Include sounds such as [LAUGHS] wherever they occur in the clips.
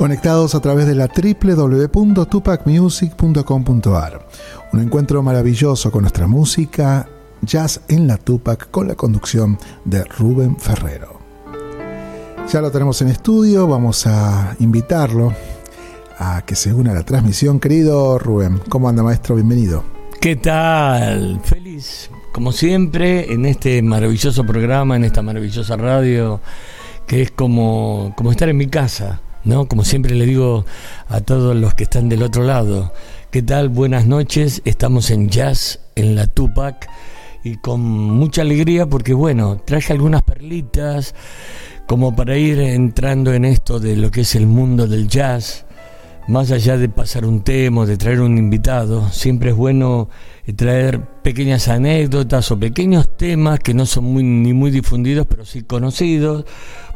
conectados a través de la www.tupacmusic.com.ar. Un encuentro maravilloso con nuestra música, jazz en la Tupac, con la conducción de Rubén Ferrero. Ya lo tenemos en estudio, vamos a invitarlo a que se una a la transmisión. Querido Rubén, ¿cómo anda maestro? Bienvenido. ¿Qué tal? Feliz, como siempre, en este maravilloso programa, en esta maravillosa radio, que es como, como estar en mi casa ¿no? Como siempre le digo a todos los que están del otro lado, ¿qué tal? Buenas noches, estamos en Jazz, en la Tupac, y con mucha alegría porque, bueno, traje algunas perlitas como para ir entrando en esto de lo que es el mundo del jazz, más allá de pasar un tema, de traer un invitado, siempre es bueno traer pequeñas anécdotas o pequeños temas que no son muy, ni muy difundidos, pero sí conocidos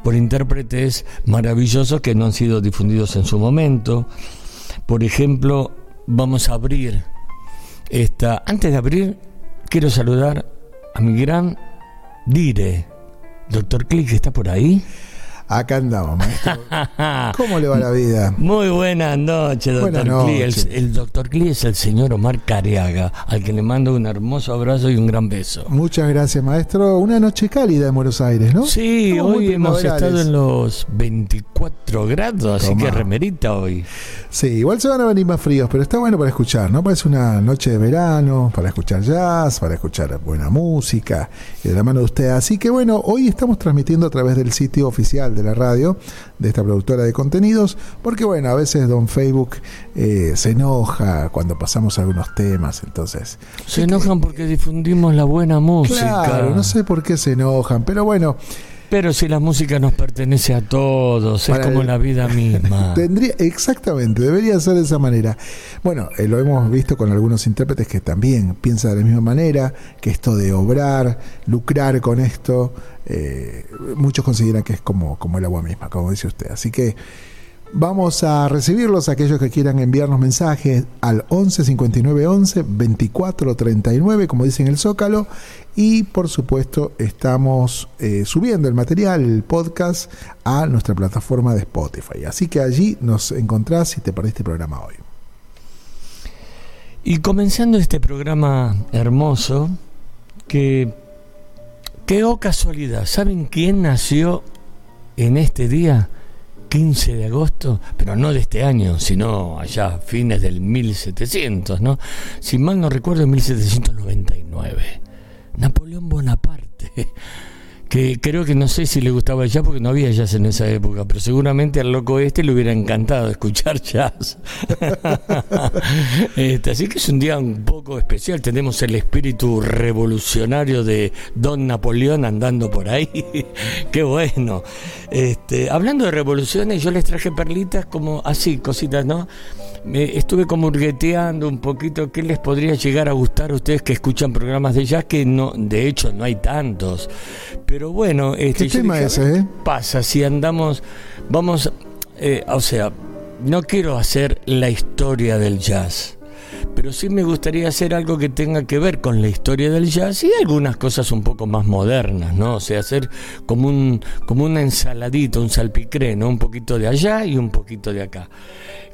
por intérpretes maravillosos que no han sido difundidos en su momento. Por ejemplo, vamos a abrir esta. Antes de abrir, quiero saludar a mi gran Dire. Doctor Click, ¿está por ahí? Acá andamos, maestro. [LAUGHS] ¿Cómo le va la vida? Muy buenas noches, doctor Cli. El, doctor Cli es el señor Omar Cariaga, al que le mando un hermoso abrazo y un gran beso. Muchas gracias, maestro. Una noche cálida en Buenos Aires, ¿no? Sí, hoy hemos estado en los 24 grados, así que remerita hoy. Sí, igual se van a venir más fríos, pero está bueno para escuchar, ¿no? Parece una noche de verano, para escuchar jazz, para escuchar buena música, y de la mano de usted. Así que bueno, hoy estamos transmitiendo a través del sitio oficial de la radio, de esta productora de contenidos, porque bueno, a veces Don Facebook eh, se enoja cuando pasamos algunos temas, entonces... Se enojan porque difundimos la buena música. Claro, no sé por qué se enojan, pero bueno... Pero si la música nos pertenece a todos, es como la vida misma. [LAUGHS] Tendría, exactamente, debería ser de esa manera. Bueno, eh, lo hemos visto con algunos intérpretes que también piensan de la misma manera, que esto de obrar, lucrar con esto, eh, muchos consideran que es como, como el agua misma, como dice usted. Así que Vamos a recibirlos, aquellos que quieran enviarnos mensajes al 11 59 11 24 39, como dice en el Zócalo. Y por supuesto, estamos eh, subiendo el material, el podcast, a nuestra plataforma de Spotify. Así que allí nos encontrás si te perdiste el programa hoy. Y comenzando este programa hermoso, que, qué oh casualidad, ¿saben quién nació en este día? 15 de agosto, pero no de este año, sino allá fines del 1700, ¿no? Si mal no recuerdo, en 1799. Napoleón Bonaparte [LAUGHS] que creo que no sé si le gustaba el jazz porque no había jazz en esa época, pero seguramente al loco este le hubiera encantado escuchar [LAUGHS] jazz. [LAUGHS] este, así que es un día un poco especial, tenemos el espíritu revolucionario de Don Napoleón andando por ahí. Qué bueno. Este, hablando de revoluciones, yo les traje perlitas como así, cositas, ¿no? Me estuve como hurgueteando un poquito qué les podría llegar a gustar a ustedes que escuchan programas de jazz, que no, de hecho no hay tantos. Pero bueno, este, ¿qué tema ese? Eh? Pasa si andamos, vamos, eh, o sea, no quiero hacer la historia del jazz pero sí me gustaría hacer algo que tenga que ver con la historia del jazz y algunas cosas un poco más modernas, ¿no? O sea, hacer como un como una ensaladita, un salpicré, ¿no? Un poquito de allá y un poquito de acá.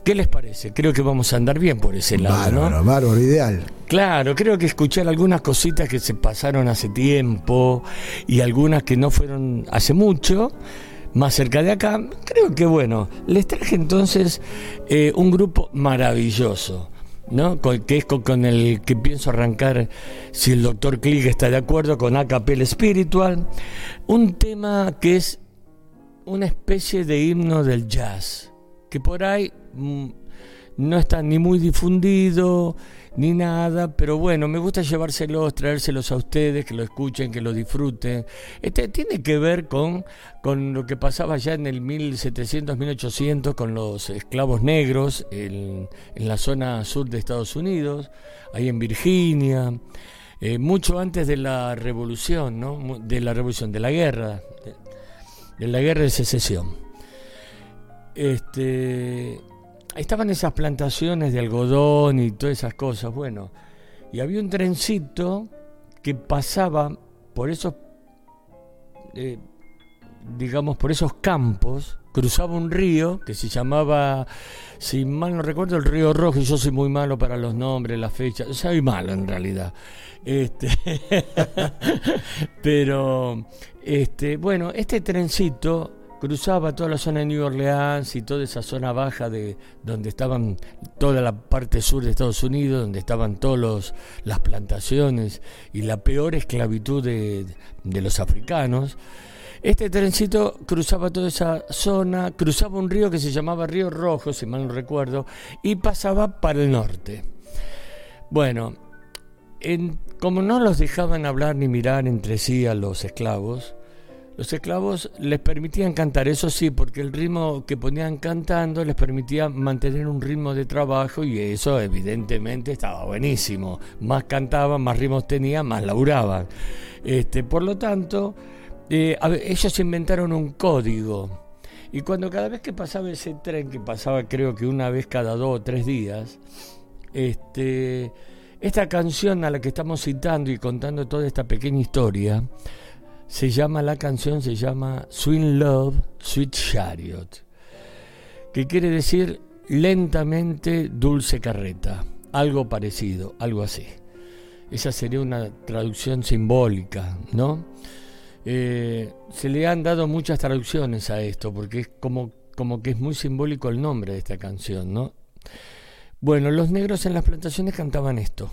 ¿Qué les parece? Creo que vamos a andar bien por ese lado, ¿no? Bárbaro, ideal. Claro, creo que escuchar algunas cositas que se pasaron hace tiempo y algunas que no fueron hace mucho más cerca de acá. Creo que bueno, les traje entonces eh, un grupo maravilloso. ¿No? que es con, el que pienso arrancar, si el doctor Klick está de acuerdo, con Acapel Spiritual, un tema que es una especie de himno del jazz, que por ahí mm, no está ni muy difundido, ni nada, pero bueno, me gusta llevárselos, traérselos a ustedes, que lo escuchen, que lo disfruten. Este tiene que ver con, con lo que pasaba ya en el 1700, 1800 con los esclavos negros en, la zona sur de Estados Unidos, ahí en Virginia, eh, mucho antes de la revolución, ¿no? De la revolución, de la guerra, de, de la guerra de secesión. Este, estaban esas plantaciones de algodón y todas esas cosas, bueno, y había un trencito que pasaba por esos, eh, digamos, por esos campos cruzaba un río que se llamaba, si mal no recuerdo, el río Rojo, y yo soy muy malo para los nombres, las fechas, soy malo en realidad. Este, [LAUGHS] pero, este, bueno, este trencito cruzaba toda la zona de New Orleans y toda esa zona baja de donde estaban toda la parte sur de Estados Unidos, donde estaban todas las plantaciones y la peor esclavitud de, de los africanos. Este trencito cruzaba toda esa zona, cruzaba un río que se llamaba Río Rojo, si mal no recuerdo, y pasaba para el norte. Bueno, como no los dejaban hablar ni mirar entre sí a los esclavos, los esclavos les permitían cantar, eso sí, porque el ritmo que ponían cantando les permitía mantener un ritmo de trabajo y eso evidentemente estaba buenísimo. Más cantaban, más ritmos tenían, más laburaban. Este, por lo tanto, eh, ellos inventaron un código. Y cuando cada vez que pasaba ese tren, que pasaba creo que una vez cada dos o tres días, este, esta canción a la que estamos citando y contando toda esta pequeña historia, se llama, la canción se llama Sweet Love, Sweet Chariot, que quiere decir lentamente dulce carreta, algo parecido, algo así. Esa sería una traducción simbólica, ¿no? Eh, se le han dado muchas traducciones a esto, porque es como, como que es muy simbólico el nombre de esta canción, ¿no? Bueno, los negros en las plantaciones cantaban esto.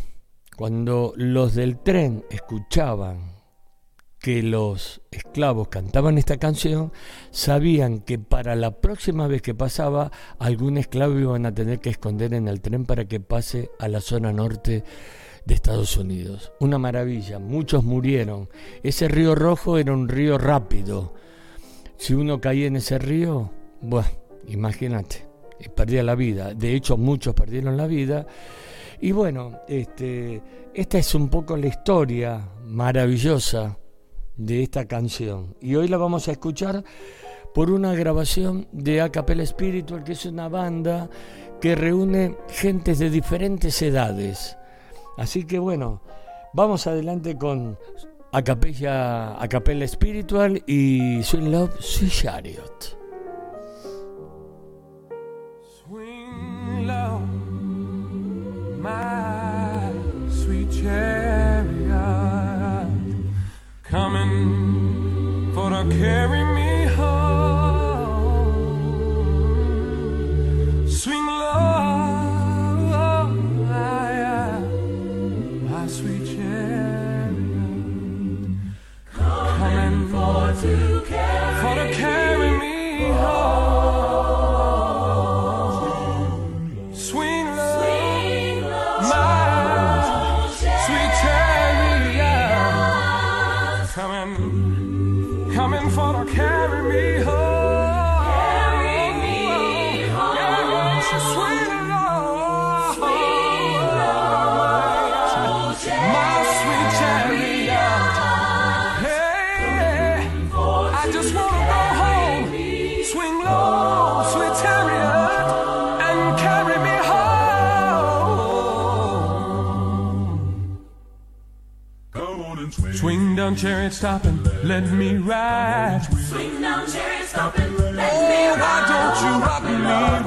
Cuando los del tren escuchaban que los esclavos cantaban esta canción, sabían que para la próxima vez que pasaba, algún esclavo iban a tener que esconder en el tren para que pase a la zona norte de Estados Unidos. Una maravilla, muchos murieron. Ese río rojo era un río rápido. Si uno caía en ese río, bueno, imagínate, perdía la vida. De hecho, muchos perdieron la vida. Y bueno, este, esta es un poco la historia maravillosa de esta canción. Y hoy la vamos a escuchar por una grabación de Acapella Spiritual, que es una banda que reúne gentes de diferentes edades. Así que bueno, vamos adelante con Acapella, Acapella Espiritual y Sweet Love, Sweet sweet chariot, coming for to carry me chariot, stop and let me ride. Swing down, chariot, stop and let oh, me ride. why don't you rock me,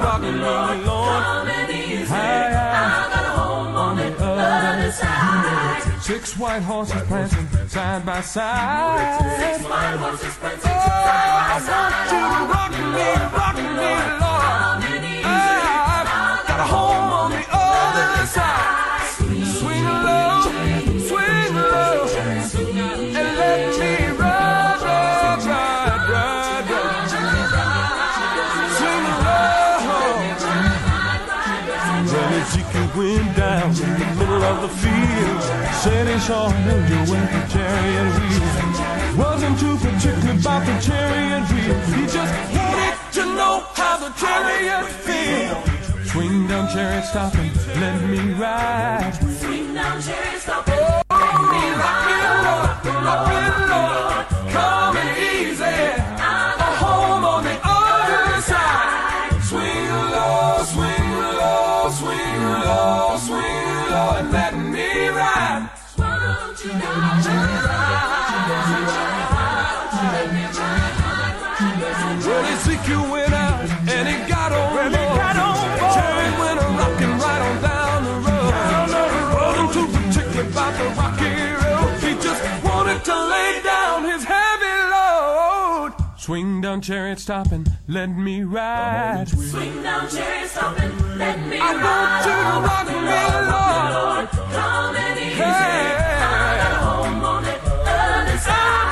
rock me, Lord? Come and easy. I got a home on the other side. Six white horses prancing side by side. Six white horses prancing oh, side by side. I want you to rock me, rock me, Lord. Said he saw angel with a chariot wheel. Wasn't too particular about the chariot wheel. He just wanted to know how the chariot feels. Swing down, chariot, stop and let me ride. Swing down, chariot, stop and down, chariot, stop and let me ride. Swing down, chariot, stop and let me I ride. want you to rock me, Lord. Lord, come and easy. Hey. I got a home on the other side.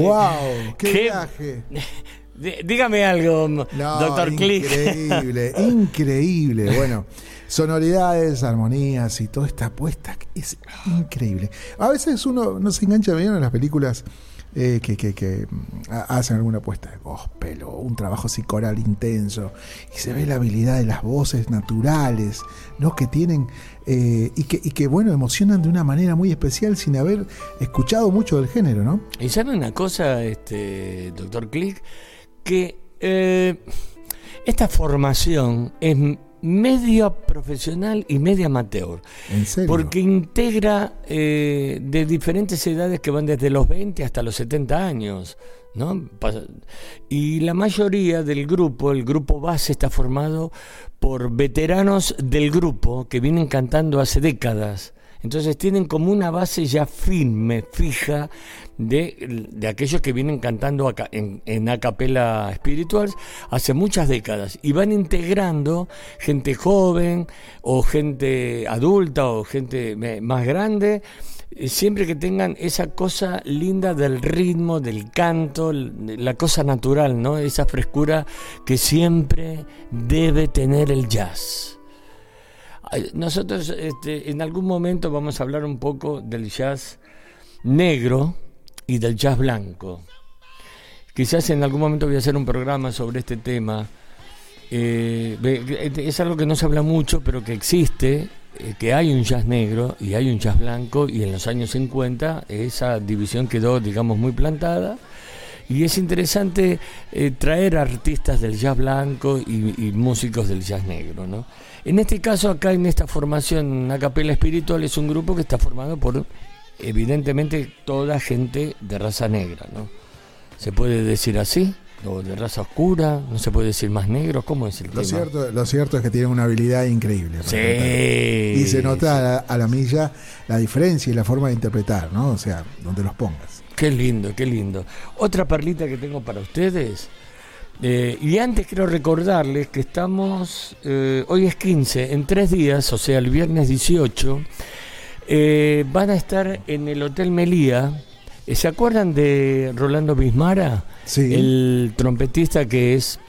¡Wow! [LAUGHS] ¡Qué, Qué- viaje! [LAUGHS] Dí- Dígame algo, No, doctor Click. increíble, [LAUGHS] increíble. Bueno, sonoridades, armonías y toda esta apuesta es increíble. A veces uno no se engancha bien en las películas eh, que, que- que, mm, ha- hacen alguna apuesta de gospel o un trabajo así coral intenso y se ve la habilidad de las voces naturales, ¿no? Que tienen eh, y, que, y que, bueno, emocionan de una manera muy especial sin haber escuchado mucho del género, ¿no? Y sabe una cosa, este doctor Click, que eh, esta formación es media profesional y media amateur. En serio. Porque integra eh, de diferentes edades que van desde los 20 hasta los 70 años. ¿no? Y la mayoría del grupo, el grupo base, está formado por veteranos del grupo que vienen cantando hace décadas. Entonces tienen como una base ya firme, fija, de, de aquellos que vienen cantando aca- en, en a capela espiritual hace muchas décadas. Y van integrando gente joven o gente adulta o gente más grande, eh, siempre que tengan esa cosa linda del ritmo, del canto, la cosa natural, ¿no? Esa frescura que siempre debe tener el jazz. Nosotros este, en algún momento vamos a hablar un poco del jazz negro y del jazz blanco. Quizás en algún momento voy a hacer un programa sobre este tema. Eh, es algo que no se habla mucho, pero que existe, eh, que hay un jazz negro y hay un jazz blanco, y en los años 50 esa división quedó, digamos, muy plantada. Y es interesante eh, traer artistas del jazz blanco y, y músicos del jazz negro, ¿no? En este caso, acá en esta formación, a capela espiritual, es un grupo que está formado por, evidentemente, toda gente de raza negra, ¿no? ¿Se puede decir así? ¿O de raza oscura? ¿No se puede decir más negro? ¿Cómo es el Lo tema? cierto, lo cierto es que tienen una habilidad increíble. Sí. Y se nota a la, a la milla la diferencia y la forma de interpretar, ¿no? O sea, donde los pongas. Qué lindo, qué lindo. Otra perlita que tengo para ustedes. eh, y antes quiero recordarles que estamos, eh, hoy es 15, en tres días, o sea, el viernes 18, eh, van a estar en el Hotel Melía. ¿Se acuerdan de Rolando Bismara? Sí. El trompetista que es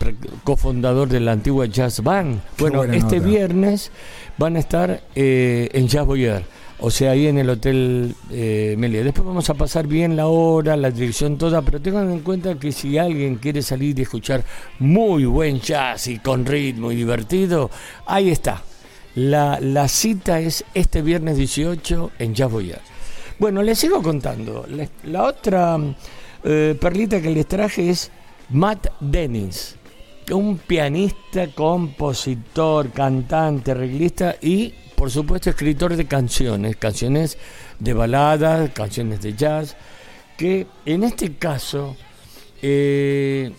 cofundador de la antigua Jazz Band. Qué Bueno, este nota. viernes van a estar en Jazz Boyer, o sea, ahí en el Hotel eh, Melia. Después vamos a pasar bien la hora, la dirección toda, pero tengan en cuenta que si alguien quiere salir y escuchar muy buen jazz y con ritmo y divertido, ahí está. La, la cita es este viernes 18 en Jazz Boyer. Bueno, les sigo contando. La otra eh, perlita que les traje es Matt Dennis, un pianista, compositor, cantante, arreglista y, por supuesto, escritor de canciones, canciones de baladas, canciones de jazz, que en este caso eh,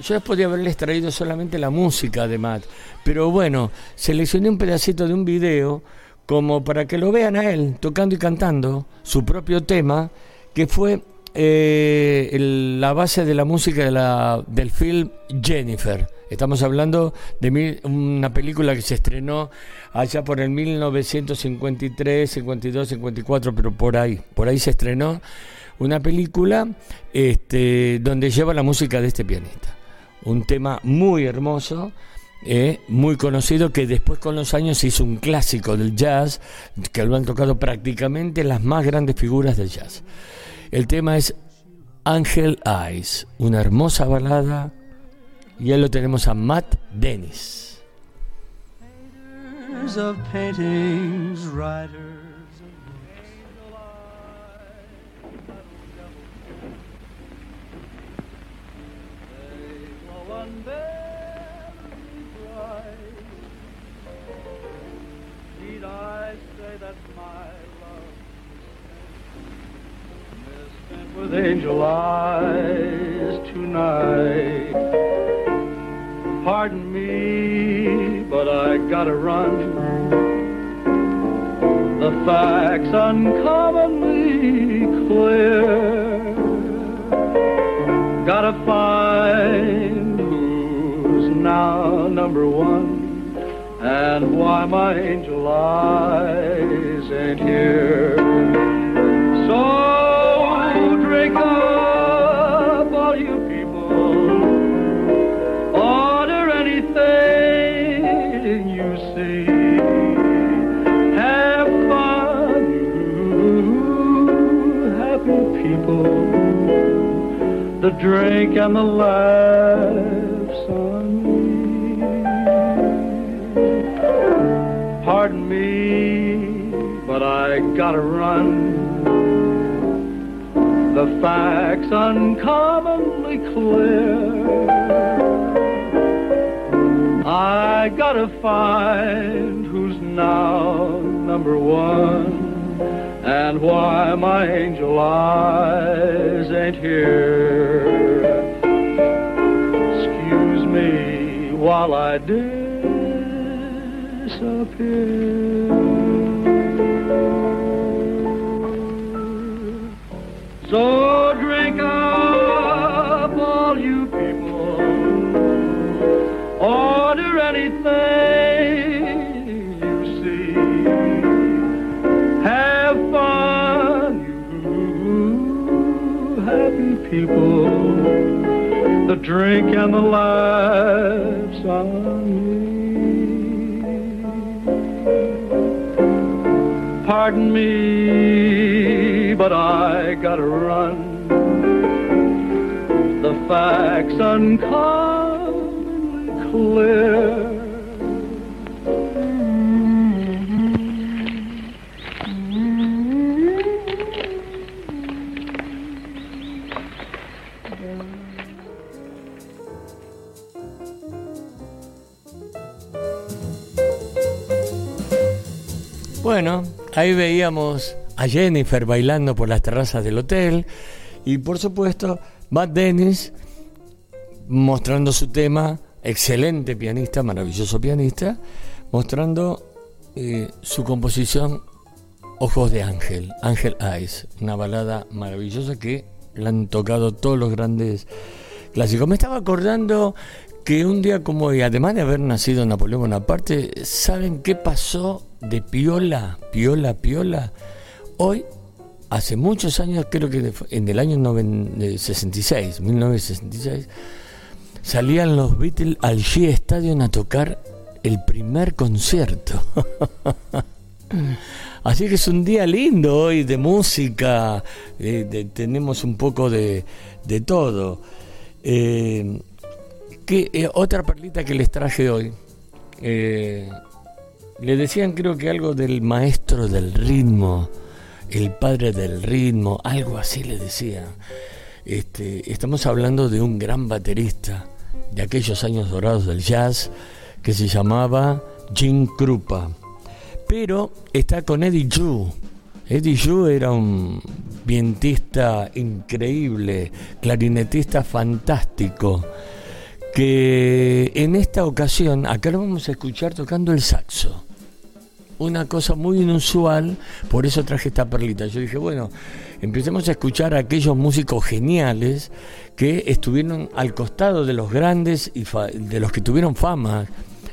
yo podría haberles traído solamente la música de Matt, pero bueno, seleccioné un pedacito de un video como para que lo vean a él tocando y cantando su propio tema, que fue eh, la base de la música de la, del film Jennifer. Estamos hablando de una película que se estrenó allá por el 1953, 52, 54, pero por ahí, por ahí se estrenó una película este, donde lleva la música de este pianista. Un tema muy hermoso, eh, muy conocido, que después con los años se hizo un clásico del jazz, que lo han tocado prácticamente las más grandes figuras del jazz. El tema es Angel Eyes, una hermosa balada, y ahí lo tenemos a Matt Dennis. Angel makers of paintings, writers of Need I say that my love is spent with angel eyes tonight? Pardon me, but I gotta run. The facts uncommonly clear. Gotta find who's now number one and why my angel eyes ain't here. People. The drink and the laughs on me. Pardon me, but I gotta run. The facts uncommonly clear. I gotta find who's now number one and why my angel eyes ain't here. Excuse me while I disappear. So people. The drink and the laughs on me. Pardon me, but I gotta run. The facts uncommonly clear. Ahí veíamos a Jennifer bailando por las terrazas del hotel y por supuesto Matt Dennis mostrando su tema, excelente pianista, maravilloso pianista, mostrando eh, su composición Ojos de Ángel, Ángel Eyes, una balada maravillosa que la han tocado todos los grandes clásicos. Me estaba acordando que un día como hoy, además de haber nacido Napoleón Bonaparte, ¿saben qué pasó de Piola? Piola, Piola. Hoy, hace muchos años, creo que en el año noven- eh, 66, 1966, salían los Beatles al Shea Stadium a tocar el primer concierto. [LAUGHS] Así que es un día lindo hoy de música, eh, tenemos un poco de, de todo. Eh, eh, otra perlita que les traje hoy. Le decían creo que algo del maestro del ritmo, el padre del ritmo, algo así le decían. Este, estamos hablando de un gran baterista de aquellos años dorados del jazz que se llamaba Jim Krupa. Pero está con Eddie Yu. Eddie Yu era un vientista increíble, clarinetista fantástico, que en esta ocasión, acá lo vamos a escuchar tocando el saxo. Una cosa muy inusual, por eso traje esta perlita. Yo dije, bueno, empecemos a escuchar a aquellos músicos geniales que estuvieron al costado de los grandes y de los que tuvieron fama,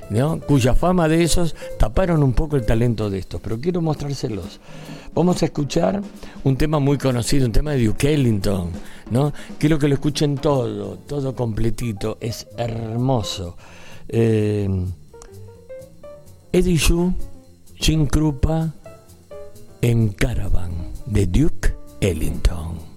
¿no? cuya fama de esos taparon un poco el talento de estos, pero quiero mostrárselos. Vamos a escuchar un tema muy conocido, un tema de Duke Ellington, ¿no? Quiero que lo escuchen todo, todo completito, es hermoso. Eh, Eddie Yu, Jim Krupa en Caravan de Duke Ellington.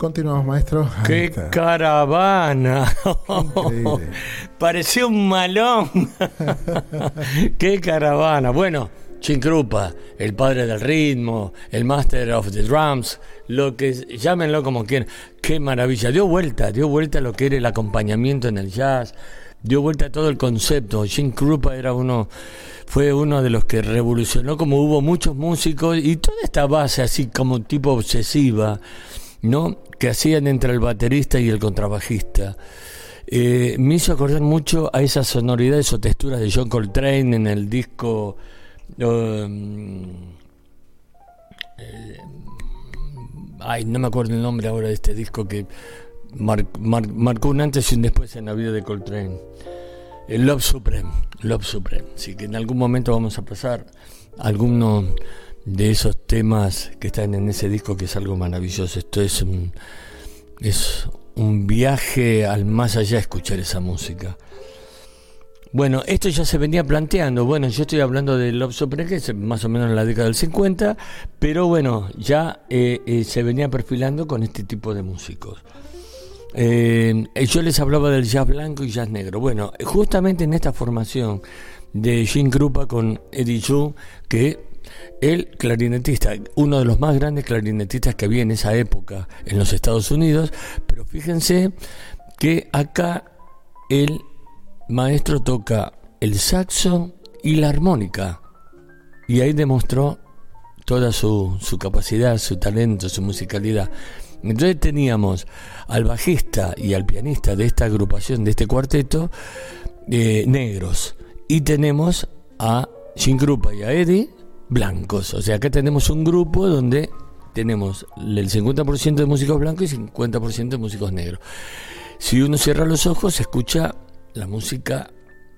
Continuamos, maestro. Ahí ¡Qué está. caravana! Increíble. [LAUGHS] Parecía un malón. [LAUGHS] ¡Qué caravana! Bueno, Chinkrupa, el padre del ritmo, el master of the drums, lo que llámenlo como quieran. ¡Qué maravilla! Dio vuelta, dio vuelta a lo que era el acompañamiento en el jazz, dio vuelta a todo el concepto. Chinkrupa era uno, fue uno de los que revolucionó, como hubo muchos músicos y toda esta base así como tipo obsesiva, ¿no? Que hacían entre el baterista y el contrabajista. Eh, me hizo acordar mucho a esas sonoridades o texturas de John Coltrane en el disco. um, eh, ay, no me acuerdo el nombre ahora de este disco que mar- mar- marcó un antes y un después en la vida de Coltrane. El Love Supreme, Love Supreme. Así que en algún momento vamos a pasar alguno de esos temas que están en ese disco que es algo maravilloso. Esto es un, es un viaje al más allá escuchar esa música. Bueno, esto ya se venía planteando. Bueno, yo estoy hablando de Love Supreme, que es más o menos en la década del 50, pero bueno, ya eh, eh, se venía perfilando con este tipo de músicos. Eh, yo les hablaba del jazz blanco y jazz negro. Bueno, justamente en esta formación de Jim Krupa con Eddie Chu, que el clarinetista, uno de los más grandes clarinetistas que había en esa época en los Estados Unidos, pero fíjense que acá el maestro toca el saxo y la armónica. Y ahí demostró toda su, su capacidad, su talento, su musicalidad. Entonces teníamos al bajista y al pianista de esta agrupación, de este cuarteto, eh, negros. Y tenemos a Jim Krupa y a Eddie blancos. O sea, acá tenemos un grupo donde tenemos el 50% de músicos blancos y 50% de músicos negros. Si uno cierra los ojos, escucha la música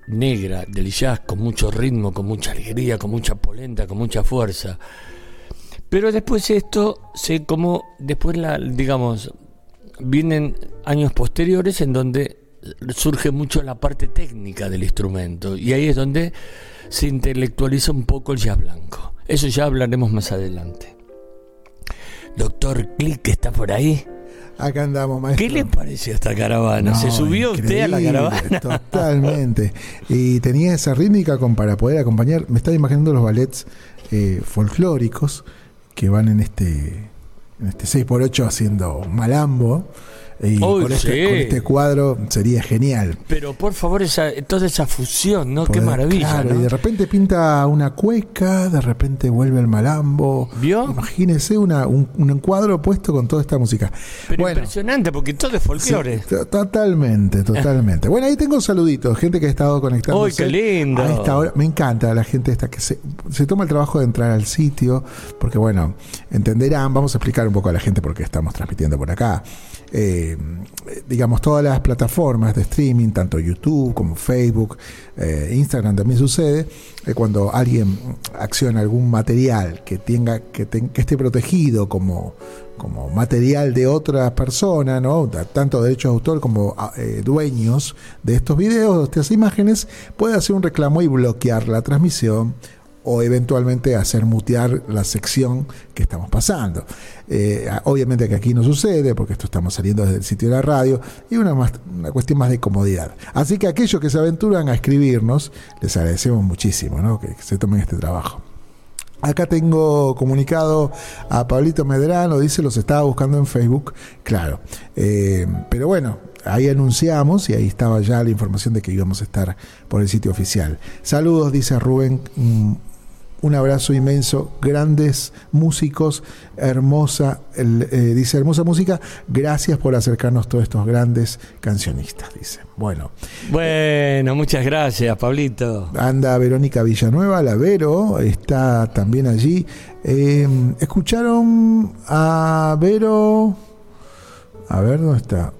negra del jazz con mucho ritmo, con mucha alegría, con mucha polenta, con mucha fuerza. Pero después esto se como después la digamos vienen años posteriores en donde surge mucho la parte técnica del instrumento y ahí es donde se intelectualiza un poco el jazz blanco. Eso ya hablaremos más adelante. Doctor Click está por ahí. Acá andamos, maestro. ¿Qué le pareció esta caravana? No, ¿Se subió usted a la caravana? [LAUGHS] Totalmente. Y tenía esa rítmica con, para poder acompañar. Me estaba imaginando los ballets eh, folclóricos que van en este en este 6x8 haciendo malambo. Y con, este, sí. con este cuadro sería genial. Pero por favor, esa, toda esa fusión, ¿no? Qué maravilla. claro, ¿no? Y de repente pinta una cueca, de repente vuelve el malambo. ¿Vio? Imagínese una, un, un encuadro puesto con toda esta música. Pero bueno, impresionante, porque todo es folclore. Sí, totalmente, totalmente. Bueno, ahí tengo saluditos, gente que ha estado conectando. ¡Uy, qué lindo! A esta hora. Me encanta la gente esta que se, se toma el trabajo de entrar al sitio, porque bueno, entenderán, vamos a explicar un poco a la gente por qué estamos transmitiendo por acá. Eh, digamos, todas las plataformas de streaming, tanto YouTube como Facebook, eh, Instagram también sucede, eh, cuando alguien acciona algún material que tenga que, que esté protegido como, material de otra persona, ¿no? Tanto derechos de autor como ah, dueños de estos videos, de estas imágenes, puede hacer un reclamo y bloquear la transmisión o eventualmente hacer mutear la sección que estamos pasando. Eh, obviamente que aquí no sucede, porque esto estamos saliendo desde el sitio de la radio, y una, más, una cuestión más de comodidad. Así que aquellos que se aventuran a escribirnos, les agradecemos muchísimo ¿no? que, se tomen este trabajo. Acá tengo comunicado a Pablito Medrano, dice, los estaba buscando en Facebook, claro. Eh, pero bueno, ahí anunciamos y ahí estaba ya la información de que íbamos a estar por el sitio oficial. Saludos, dice Rubén, mm, un abrazo inmenso, grandes músicos, hermosa, el, eh, dice hermosa música, gracias por acercarnos todos estos grandes cancionistas, dice. Bueno, Bueno, muchas gracias, Pablito. anda Verónica Villanueva, la Vero, está también allí. Eh, ¿Escucharon a Vero? A ver, ¿dónde está?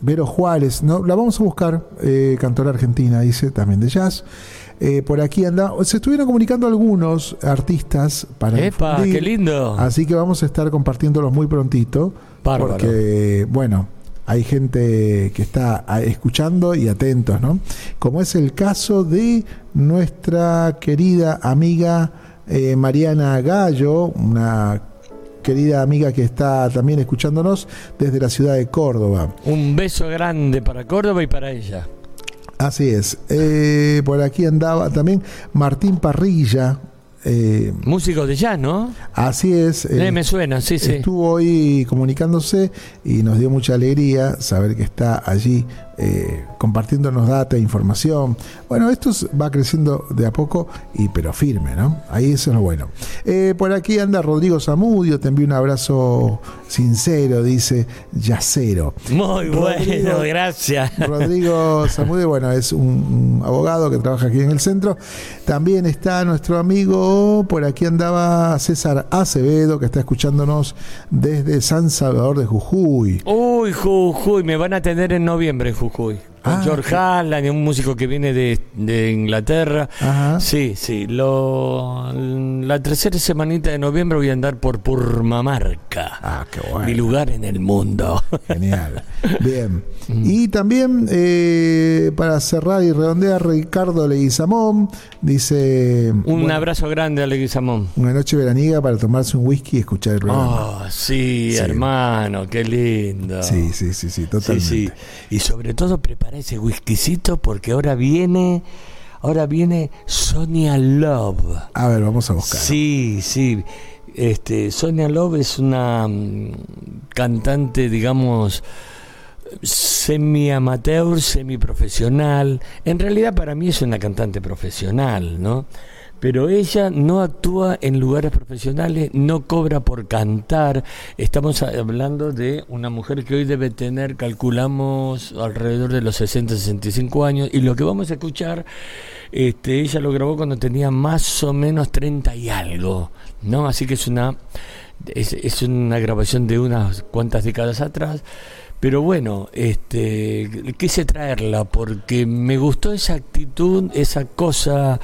Vero Juárez, no, la vamos a buscar, eh, cantora argentina, dice, también de jazz. Eh, por aquí anda, se estuvieron comunicando algunos artistas para ¡Epa, qué lindo! Así que vamos a estar compartiéndolos muy prontito. Bárbaro. Porque, bueno, hay gente que está ah, escuchando y atentos, ¿no? Como es el caso de nuestra querida amiga eh, Mariana Gallo, una querida amiga que está también escuchándonos desde la ciudad de Córdoba. Un beso grande para Córdoba y para ella. Así es. Eh, por aquí andaba también Martín Parrilla. eh, Músico de jazz, ¿no? así es. eh, Eh, me suena, sí, sí. Estuvo hoy comunicándose y nos dio mucha alegría saber que está allí eh, compartiéndonos data, información. Bueno, esto es- va creciendo de a poco, y pero firme, ¿no? Ahí eso es lo bueno. Eh, por aquí anda Rodrigo Zamudio, te envío un abrazo sincero, dice Yacero. Muy Rodrigo- bueno, gracias. Rodrigo Zamudio, bueno, es un, un abogado que trabaja aquí en el centro. También está nuestro amigo, por aquí andaba César Acevedo, que está escuchándonos desde San Salvador de Jujuy. Uy, Jujuy, me van a tener en noviembre Jujuy. Con Ah, George Harlan, un músico que viene de, de Inglaterra. Ajá. Sí, sí. Lo, la tercera semanita de noviembre voy a andar por Purmamarca. Ah, qué bueno. Mi lugar en el mundo. Genial. [LAUGHS] Bien. Y también, eh, para cerrar y redondear, Ricardo Leguizamón dice: Un bueno, abrazo grande a Leguizamón. Una noche veraniega para tomarse un whisky y escuchar el programa. Oh, sí, Sí. hermano, qué lindo. Sí, sí, sí, sí, totalmente. sí. Y sobre todo prepara ese whiskycito porque ahora viene, ahora viene Sonia Love. A ver, vamos a buscar. Sí, sí. Este, Sonia Love es una mm, cantante, digamos, semi amateur, semi profesional. En realidad para mí es una cantante profesional, ¿no? Pero ella no actúa en lugares profesionales, no cobra por cantar. Estamos hablando de una mujer que hoy debe tener, calculamos, alrededor de los 60, 65 años. Y lo que vamos a escuchar, este, ella lo grabó cuando tenía más o menos 30 y algo, ¿no? Así que es una, es, es una grabación de unas cuantas décadas atrás. Pero bueno, este, quise traerla porque me gustó esa actitud, esa cosa,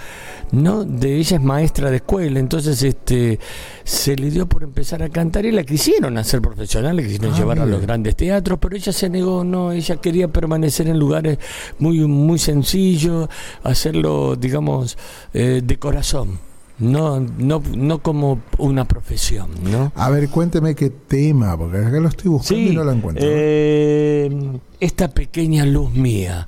¿no? De ella es maestra de escuela, entonces este, se le dio por empezar a cantar y la quisieron hacer profesional, la quisieron Ah, llevar a los grandes teatros, pero ella se negó, no, ella quería permanecer en lugares muy, muy sencillos, hacerlo, digamos, eh, de corazón. No, no, no como una profesión, ¿no? A ver, cuénteme qué tema, porque acá lo estoy buscando y no lo encuentro. eh, esta pequeña luz mía.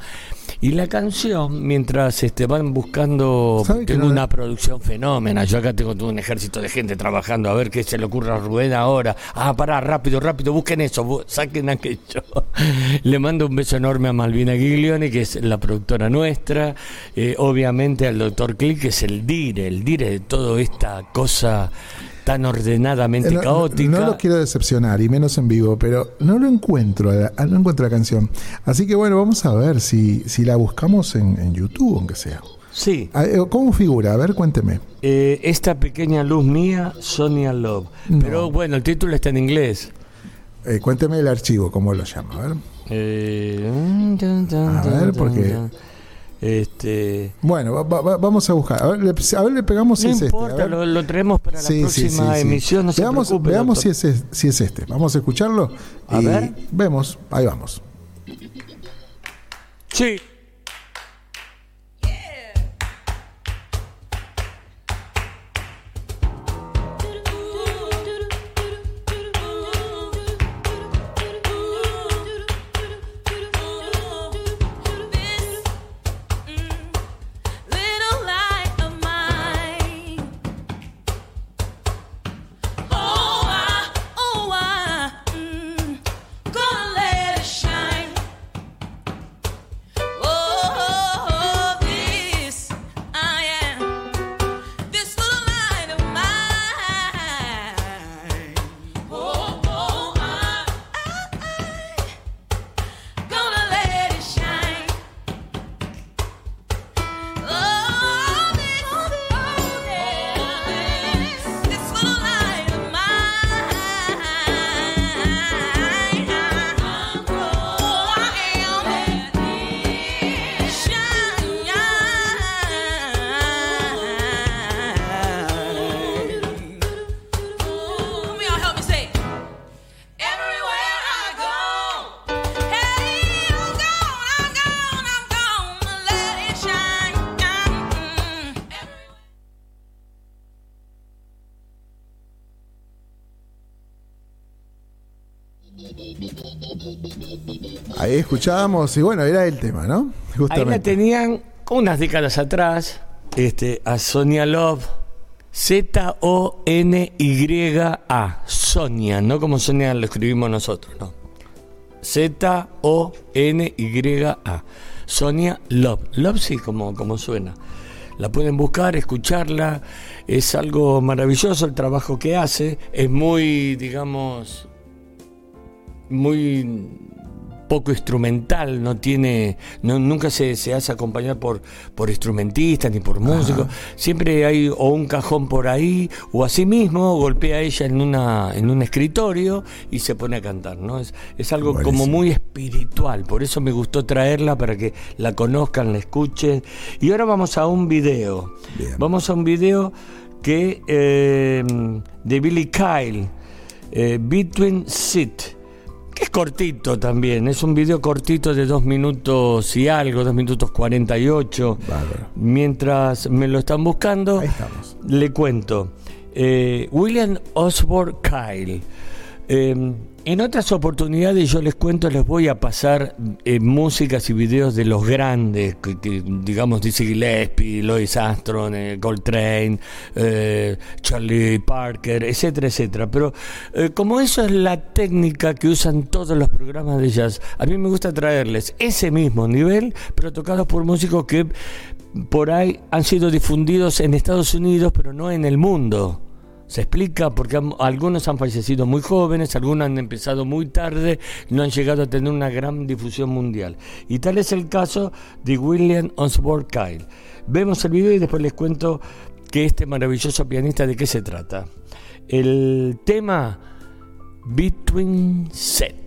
Y la canción, mientras este, van buscando, ¿Sabe que tengo no- una producción fenómena, yo acá tengo todo un ejército de gente trabajando, a ver qué se le ocurre a Rubén ahora. Ah, pará, rápido, rápido, busquen eso, saquen aquello. [LAUGHS] le mando un beso enorme a Malvina Giglioni, que es la productora nuestra, eh, obviamente al doctor Click, que es el dire, el dire de toda esta cosa tan ordenadamente Eh, no, no- caótica. no lo quiero decepcionar, y menos en vivo, pero no lo encuentro, ah, no encuentro la canción. Así que bueno, vamos a ver si, si la buscamos en, en YouTube, aunque sea. Sí, eh, ¿Cómo figura? A ver, cuénteme. Eh, esta pequeña luz mía, Sonia Love. No. Pero bueno, el título está en inglés. Eh, cuénteme el archivo, ¿cómo lo llama? A ver. Eh, dun, dun, A ver, dun, porque-. Este. Bueno, va- va- va- vamos a buscar. A ver, le, a ver, le pegamos si No es este. a importa, ver. lo, lo traemos para Sí, la próxima sí, sí. emisión. No veamos se veamos si, es- si es este. Vamos a escucharlo. A y ver. Vemos, ahí vamos. Sí. Ahí escuchábamos y bueno, era el tema, ¿no? Ahí la tenían unas décadas atrás este, a Sonia Love. Z-O-N-Y-A. Sonia, no como Sonia lo escribimos nosotros, no. Z-O-N-Y-A. Sonia Love. Love sí, como, como suena. La pueden buscar, escucharla. Es algo maravilloso el trabajo que hace. Es muy, digamos, muy poco instrumental, no tiene, no, nunca se, se hace acompañar por, por instrumentistas ni por músicos, siempre hay o un cajón por ahí, o así mismo golpea ella en una, en un escritorio y se pone a cantar, ¿no? Es, es algo como muy espiritual, por eso me gustó traerla para que la conozcan, la escuchen. Y ahora vamos a un video. Bien. Vamos a un video que eh, de Billy Kyle, eh, Between Sit, que es cortito también, es un video cortito de dos minutos y algo, dos minutos 48. Bárbaro. Mientras me lo están buscando, le cuento. Eh, William Osborne Kyle. Eh, en otras oportunidades yo les cuento, les voy a pasar eh, músicas y videos de los grandes, que, que, digamos Dizzy Gillespie, Louis Armstrong, eh, Coltrane, eh, Charlie Parker, etcétera, etcétera. Pero eh, como eso es la técnica que usan todos los programas de jazz, a mí me gusta traerles ese mismo nivel, pero tocados por músicos que por ahí han sido difundidos en Estados Unidos, pero no en el mundo. Se explica porque algunos han fallecido muy jóvenes, algunos han empezado muy tarde, no han llegado a tener una gran difusión mundial. Y tal es el caso de William Osborne Kyle. Vemos el video y después les cuento que este maravilloso pianista de qué se trata. El tema Between Set.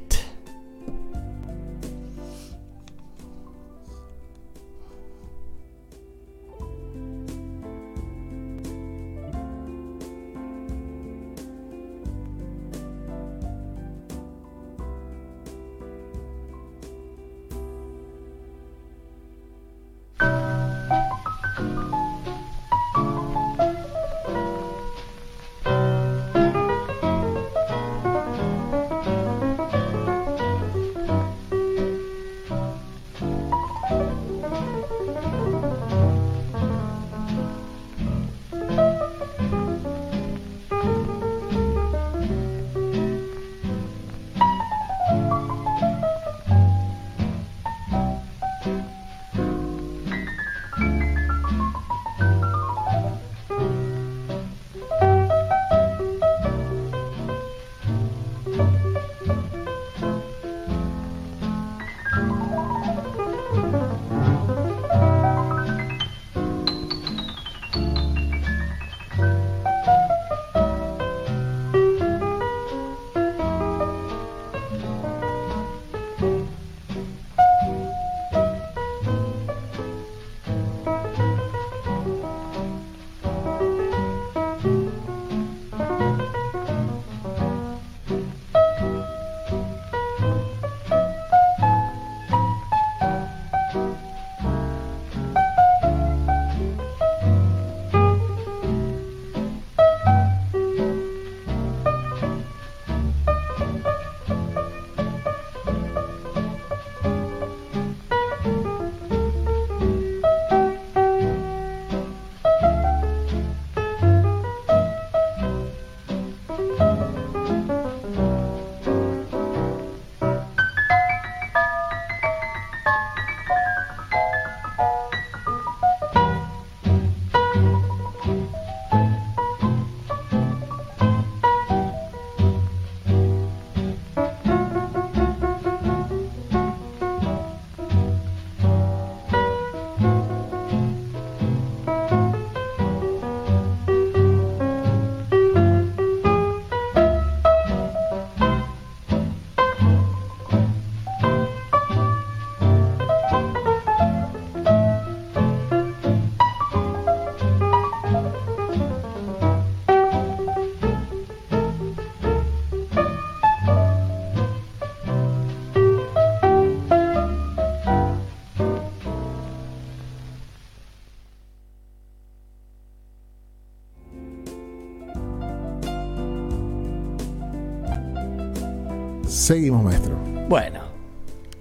Seguimos, maestro. Bueno,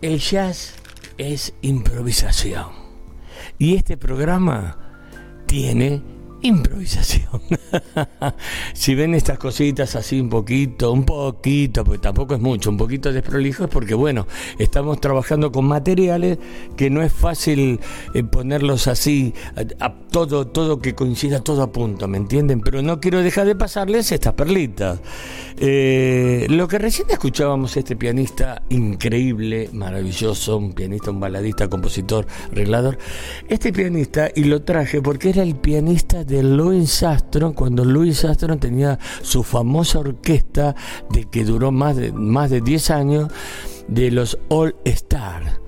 el jazz es improvisación. Y este programa tiene improvisación. [LAUGHS] si ven estas cositas así un poquito, un poquito, porque tampoco es mucho, un poquito desprolijo, es porque, bueno, estamos trabajando con materiales que no es fácil eh, ponerlos así, a, todo, todo que coincida, todo a punto, ¿me entienden? Pero no quiero dejar de pasarles estas perlitas. Eh, lo que recién escuchábamos, este pianista increíble, maravilloso, un pianista, un baladista, compositor, arreglador. Este pianista, y lo traje porque era el pianista de Louis Armstrong, cuando Louis Armstrong tenía su famosa orquesta de que duró más de, más de 10 años, de los All Star.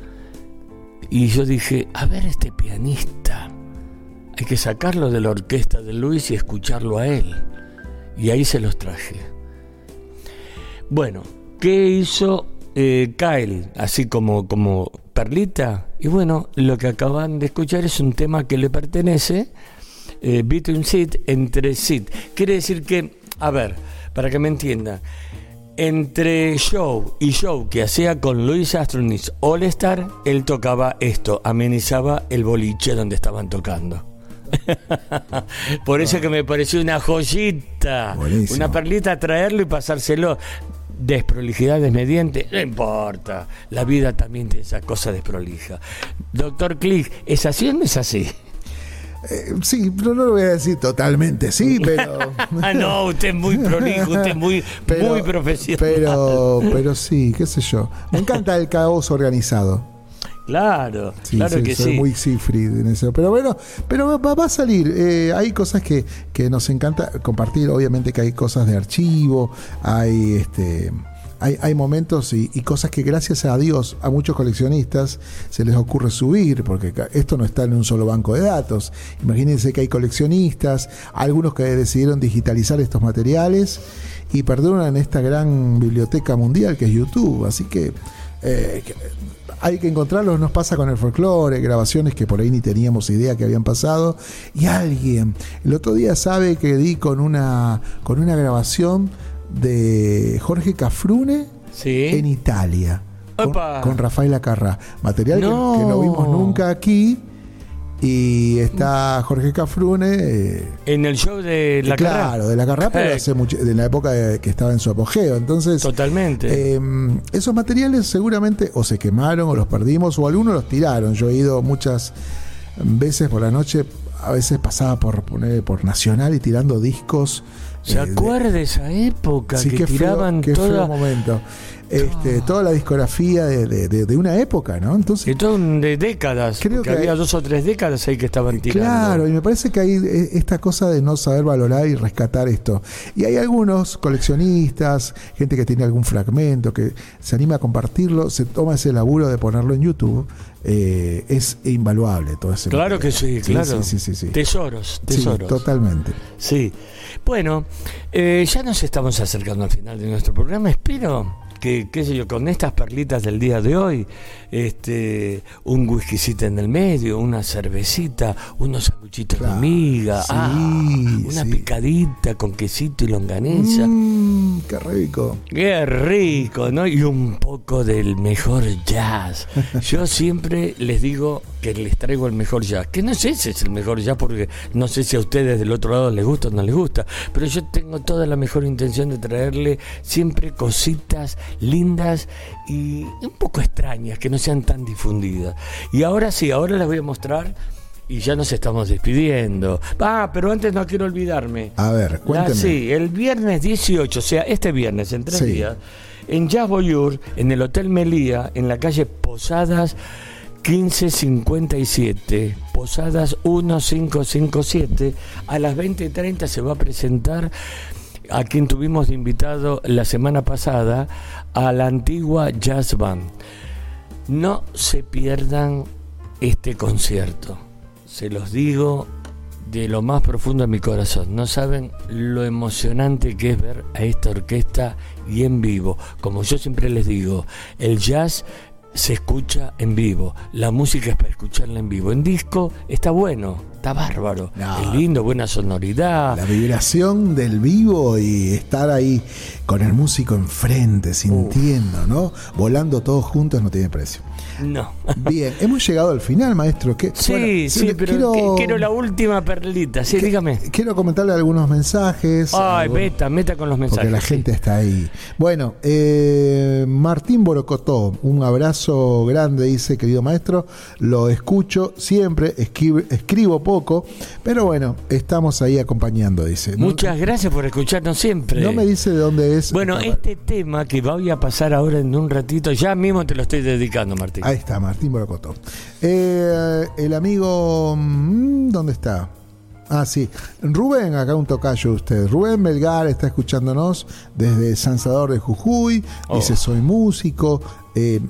Y yo dije, a ver este pianista, hay que sacarlo de la orquesta de Louis y escucharlo a él. Y ahí se los traje. Bueno, ¿qué hizo eh, Kyle? Así como, como Perlita. Y bueno, lo que acaban de escuchar es un tema que le pertenece, eh, Between Seat, entre Seat. Quiere decir que, a ver, para que me entienda, entre show y show que hacía con Louis Armstrong All Star, él tocaba esto, amenizaba el boliche donde estaban tocando. [LAUGHS] Por eso que me pareció una joyita, Buenísimo. una perlita traerlo y pasárselo. Desprolijidad desmediente, no importa. La vida también tiene esa cosa desprolija. Doctor Click, ¿es así o no es así? Eh, sí, pero no lo voy a decir totalmente, sí, [LAUGHS] pero. ah, no, usted es muy prolijo, usted es muy, Pero- muy profesional. Pero, pero sí, qué sé yo. Me encanta el caos organizado. Claro, Sí, claro sí, que soy sí. muy Siegfried en eso. Pero bueno, pero va, va a salir. Eh, hay cosas que, que nos encanta compartir. Obviamente que hay cosas de archivo, hay este. Hay, momentos y, y cosas que gracias a Dios a muchos coleccionistas se les ocurre subir, porque esto no está en un solo banco de datos. Imagínense que hay coleccionistas, algunos que decidieron digitalizar estos materiales y perdonan esta gran biblioteca mundial que es YouTube. Así que eh, que- hay que encontrarlos, nos pasa con el folclore, grabaciones que por ahí ni teníamos idea que habían pasado. Y alguien, el otro día sabe que di con una, con una grabación de Jorge Cafrune Sí. en Italia. Con, con Rafael Acarra. Material que- No. que, no vimos nunca aquí. Y está Jorge Cafrune. eh, En el show de la claro, Carrá. de la carrera, pero Eh, hace mucho, de la época de- que estaba en su apogeo. Entonces, Totalmente. eh, esos materiales seguramente o se quemaron o los perdimos o algunos los tiraron. Yo he ido muchas veces por la noche, a veces pasaba por por Nacional y tirando discos. ¿Se eh, acuerda de esa época Sí, que feo- tiraban feo momento. Este, Toda la discografía de, de- de- de una época, ¿no? Entonces, un- de décadas? Creo que había hay- dos o tres décadas ahí que estaban tirando. Claro, y me parece que hay eh, esta cosa de no saber valorar y rescatar esto. Y hay algunos coleccionistas, gente que tiene algún fragmento, que se anima a compartirlo, se toma ese laburo de ponerlo en YouTube. eh, es invaluable todo ese Claro que sí, Sí, claro. Sí, sí, sí. Tesoros, Sí, tesoros. totalmente. Sí. Bueno, eh, ya nos estamos acercando al final de nuestro programa. Espero que, qué sé yo, con estas perlitas del día de hoy, este, un whiskycito en el medio, una cervecita, unos sanguchitos Claro, de miga, sí, ah, una sí. picadita con quesito y longaniza. Mm, qué rico. Qué rico, ¿no? Y un poco del mejor jazz. [LAUGHS] Yo siempre les digo que les traigo el mejor jazz. Que no sé si es el mejor jazz porque no sé si a ustedes del otro lado les gusta o no les gusta. Pero yo tengo toda la mejor intención de traerle siempre cositas lindas y un poco extrañas, que no sean tan difundidas. Y ahora sí, ahora les voy a mostrar y ya nos estamos despidiendo. Ah, pero antes no quiero olvidarme. A ver, Ah, cuénteme. sí, el viernes 18, o sea, este viernes, en tres Sí. días, en Jazz Voyeur, en el Hotel Melía, en la calle Posadas 1557, Posadas 1557, a las 20.30 se va a presentar a quien tuvimos de invitado la semana pasada, a la antigua Jazz Band. No se pierdan este concierto, se los digo de lo más profundo de mi corazón. No saben lo emocionante que es ver a esta orquesta y en vivo. Como yo siempre les digo, el jazz se escucha en vivo, la música es para escucharla en vivo. En disco está bueno, está bárbaro. No. Es lindo, buena sonoridad. La vibración del vivo y estar ahí con el músico enfrente, sintiendo, ¿no? Volando todos juntos no tiene precio. No. Bien, hemos llegado al final, maestro. Sí, bueno, sí, pero quiero, la última perlita. Sí, que- dígame. Quiero comentarle algunos mensajes. Ay, algo- meta, meta con los mensajes. Porque la sí. gente está ahí. Bueno, eh, Martín Borocotó, un abrazo grande, dice, querido maestro. Lo escucho siempre, escribo, escribo poco, pero bueno, estamos ahí acompañando, dice. No- Muchas gracias por escucharnos siempre. No me dice de dónde es. Bueno, este tema que voy a pasar ahora en un ratito, ya mismo te lo estoy dedicando, Martín. Ahí está, Martín Borocotó. Eh, el amigo. mm, ¿Dónde está? Ah, sí. Rubén, acá un tocayo de usted. Rubén Melgar está escuchándonos desde San Salvador de Jujuy. Oh. Dice, soy músico. Eh,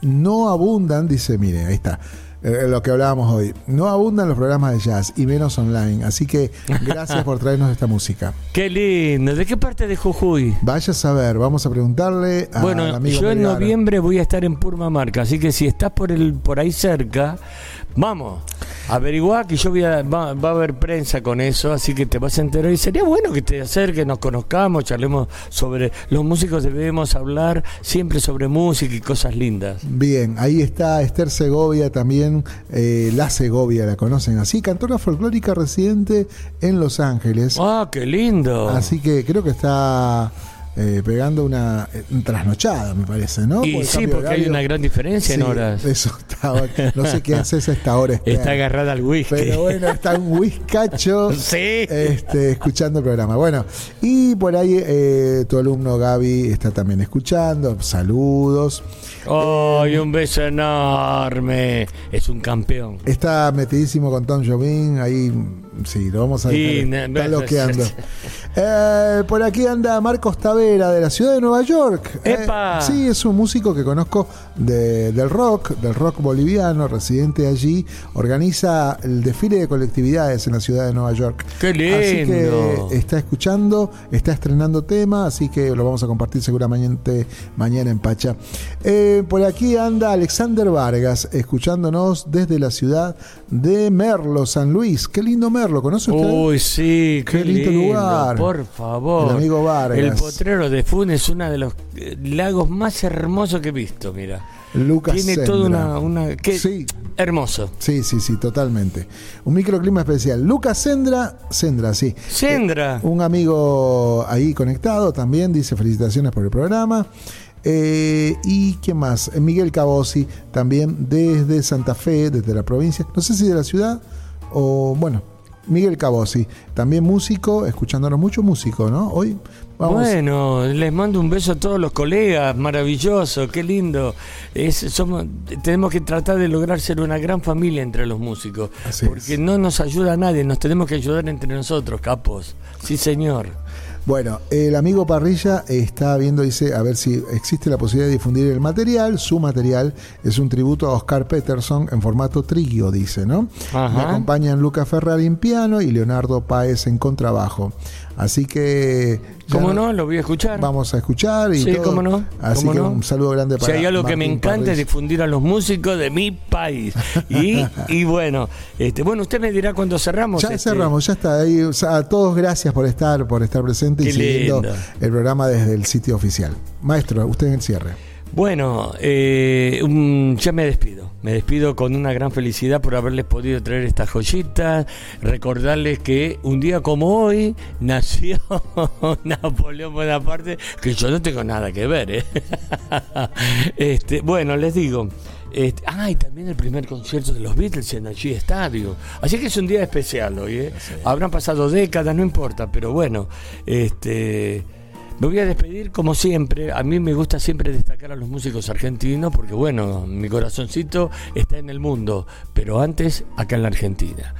no abundan, dice, mire, ahí está. Eh, lo que hablábamos hoy. No abundan los programas de jazz y menos online. Así que gracias por traernos esta música. [LAUGHS] Qué lindo. ¿De qué parte de Jujuy? Vaya a saber, vamos a preguntarle al Bueno, amigo yo en noviembre voy a estar en Purmamarca, así que si estás por el por ahí cerca, vamos, averiguá que yo voy a, va, va a haber prensa con eso, así que te vas a enterar y sería bueno que te acerques, nos conozcamos, charlemos sobre los músicos debemos hablar siempre sobre música y cosas lindas. Bien, ahí está Esther Segovia también, eh, la Segovia la conocen así, cantora folclórica residente en Los Ángeles. Ah, qué lindo. Así que creo que está eh, pegando una eh, trasnochada, me parece, ¿no? y Por el sí, porque hay una gran diferencia en horas. [LAUGHS] Eso estaba, no sé qué haces a esta hora. [LAUGHS] Está agarrada al whisky. Pero bueno, está un whiskacho [LAUGHS] Sí. este, escuchando el programa. Bueno, y por ahí eh, tu alumno Gaby está también escuchando. Saludos. ¡Ay, un beso enorme! Es un campeón. Está metidísimo con Tom Jobim, ahí sí, lo vamos a Y dejar, está loqueando. [LAUGHS] Eh, por aquí anda Marcos Tavera de la ciudad de Nueva York. Eh, ¡Epa! sí, es un músico que conozco de- del rock, del rock boliviano, residente allí. Organiza el desfile de colectividades en la ciudad de Nueva York. ¡Qué Así lindo! que está escuchando, está estrenando tema, así que lo vamos a compartir seguramente mañana en Pacha. Eh, por aquí anda Alexander Vargas, escuchándonos desde la ciudad de Merlo, San Luis. Qué lindo Merlo, ¿conoce usted? Uy, sí, qué, Qué lindo lugar. Por favor. El amigo Vargas. El potrero de Funes es uno de los eh, lagos más hermosos que he visto, mira. Lucas Tiene Sendra. toda una... una qué Sí. Hermoso. Sí, sí, sí, totalmente. Un microclima especial. Lucas Sendra, Sendra, sí. Sendra. Un amigo ahí conectado también dice felicitaciones por el programa. Eh, y quién más? Eh, Miguel Cabosi, también desde Santa Fe, desde la provincia. No sé si de la ciudad o bueno. Miguel Cabosi, también músico, escuchándonos mucho músico, ¿no? Hoy vamos. Bueno, les mando un beso a todos los colegas, maravilloso, qué lindo. Es, somos, tenemos que tratar de lograr ser una gran familia entre los músicos, Así porque es. no nos ayuda nadie, nos tenemos que ayudar entre nosotros, capos. Sí, señor. Bueno, el amigo Parrilla está viendo, dice, a ver si existe la posibilidad de difundir el material. Su material es un tributo a Oscar Peterson en formato trío, dice, ¿no? Ajá. Me acompañan Luca Ferrari en piano y Leonardo Páez en contrabajo. Así que... ¿Cómo no? Lo voy a escuchar. Vamos a escuchar y Sí, todo. cómo no. Así cómo que no. un saludo grande para Si hay algo que me encanta es difundir a los músicos de mi país. Y, [LAUGHS] y bueno, este, bueno, usted me dirá cuando cerramos. Ya este, cerramos, ya está. Ahí, o sea, a todos gracias por estar, por estar presente y siguiendo lindo. el programa desde el sitio oficial. Maestro, usted en el cierre. Bueno, eh, um, ya me despido. Me despido con una gran felicidad por haberles podido traer estas joyitas. Recordarles que un día como hoy nació [LAUGHS] Napoleón Bonaparte, que yo no tengo nada que ver. ¿eh? [LAUGHS] este, bueno, les digo. Este, ah, y también el primer concierto de los Beatles en allí estadio. Así que es un día especial hoy. ¿eh? Habrán pasado décadas, no importa, pero bueno, este. Me voy a despedir como siempre. A mí me gusta siempre destacar a los músicos argentinos porque, bueno, mi corazoncito está en el mundo, pero antes acá en la Argentina.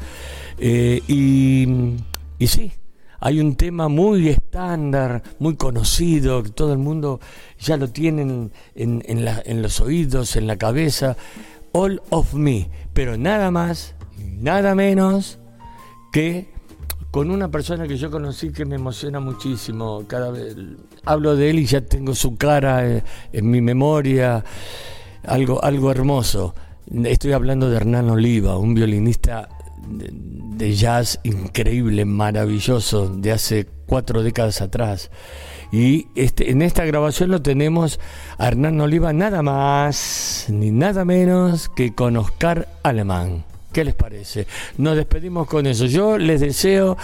Eh, y, y sí, hay un tema muy estándar, muy conocido, que todo el mundo ya lo tiene en, los oídos, en la cabeza. All of Me, pero nada más, nada menos que con una persona que yo conocí que me emociona muchísimo. Cada vez hablo de él y ya tengo su cara eh, en mi memoria, algo, algo hermoso. Estoy hablando de Hernán Oliva, un violinista de- jazz increíble, maravilloso, de hace cuatro décadas atrás. Y este, en esta grabación lo tenemos a Hernán Oliva nada más ni nada menos que con Oscar Alemán. ¿Qué les parece? Nos despedimos con eso. Yo les deseo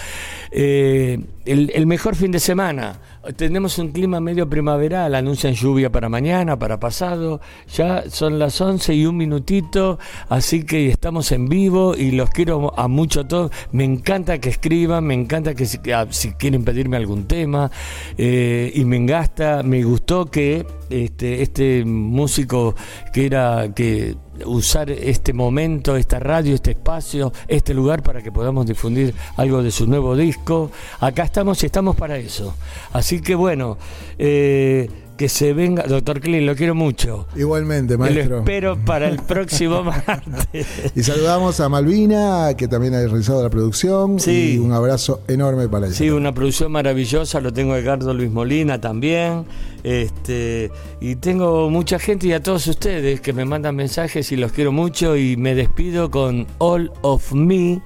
eh, el, mejor fin de semana. Tenemos un clima medio primaveral, anuncian lluvia para mañana, para pasado. Ya son las 11 y un minutito, así que estamos en vivo y los quiero a mucho a todos. Me encanta que escriban, me encanta que si, ah, quieren pedirme algún tema. eh, y me engasta, me gustó que este, este músico que era que usar este momento, esta radio, este espacio, este lugar para que podamos difundir algo de su nuevo disco. Acá estamos y estamos para eso. Así que bueno, eh, que se venga, doctor Klein, lo quiero mucho. Igualmente, Lo maestro. espero para el próximo [LAUGHS] martes. Y saludamos a Malvina, que también ha realizado la producción. Sí. Y un abrazo enorme para ella. Sí, una producción maravillosa, lo tengo a Edgardo Luis Molina también. Este, y tengo mucha gente y a todos ustedes que me mandan mensajes y los quiero mucho y me despido con All of Me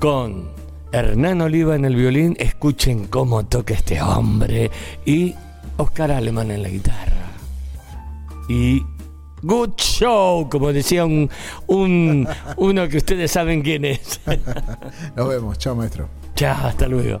con Hernán Oliva en el violín, escuchen cómo toca este hombre y Oscar Alemán en la guitarra. Y Good Show, como decía un, un uno que ustedes saben quién es. [LAUGHS] Nos vemos. Chao, maestro. Chao, hasta luego.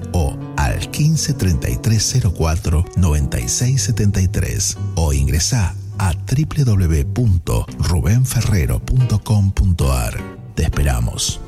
o al 15 33 04 96 73 o ingresa a www.rubenferrero.com.ar. Te esperamos.